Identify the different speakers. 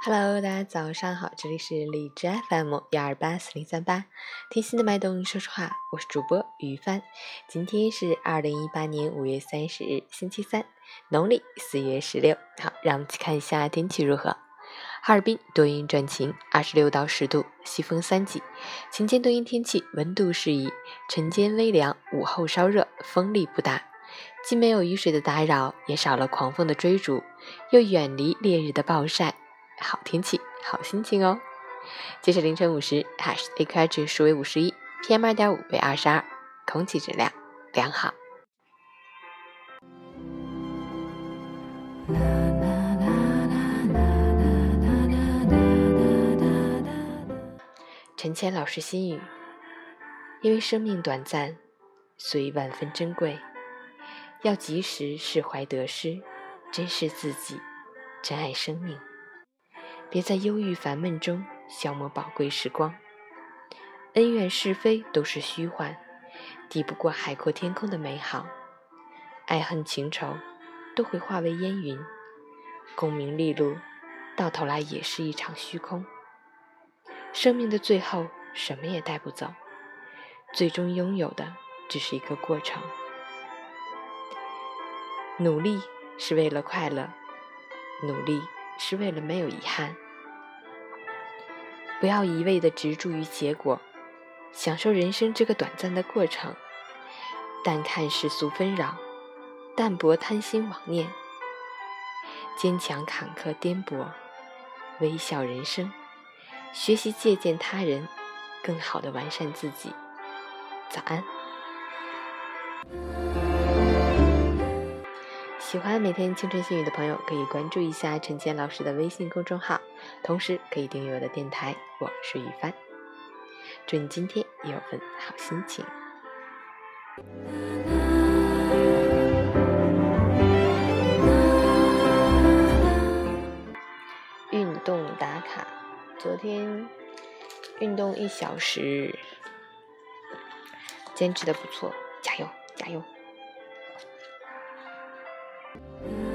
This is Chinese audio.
Speaker 1: Hello，大家早上好，这里是荔枝 FM 幺二八四零三八，贴心的脉动，说实话，我是主播于帆。今天是二零一八年五月三十日，星期三，农历四月十六。好，让我们去看一下天气如何。哈尔滨多云转晴，二十六到十度，西风三级。晴间多云天气，温度适宜，晨间微凉，午后稍热，风力不大。既没有雨水的打扰，也少了狂风的追逐，又远离烈日的暴晒。好天气，好心情哦。截止凌晨五时，AQI 指数为五十一，PM 二点五为二十二，空气质量良好。陈谦老师心语：因为生命短暂，所以万分珍贵，要及时释怀得失，珍视自己，珍爱生命。别在忧郁烦闷中消磨宝贵时光，恩怨是非都是虚幻，抵不过海阔天空的美好。爱恨情仇都会化为烟云，功名利禄到头来也是一场虚空。生命的最后什么也带不走，最终拥有的只是一个过程。努力是为了快乐，努力。是为了没有遗憾，不要一味的执着于结果，享受人生这个短暂的过程。淡看世俗纷扰，淡泊贪心妄念，坚强坎坷颠簸，微笑人生，学习借鉴他人，更好的完善自己。早安。喜欢每天清晨心语的朋友，可以关注一下陈坚老师的微信公众号，同时可以订阅我的电台。我是雨帆，祝你今天也有份好心情。运动打卡，昨天运动一小时，坚持的不错，加油加油！Mm-hmm.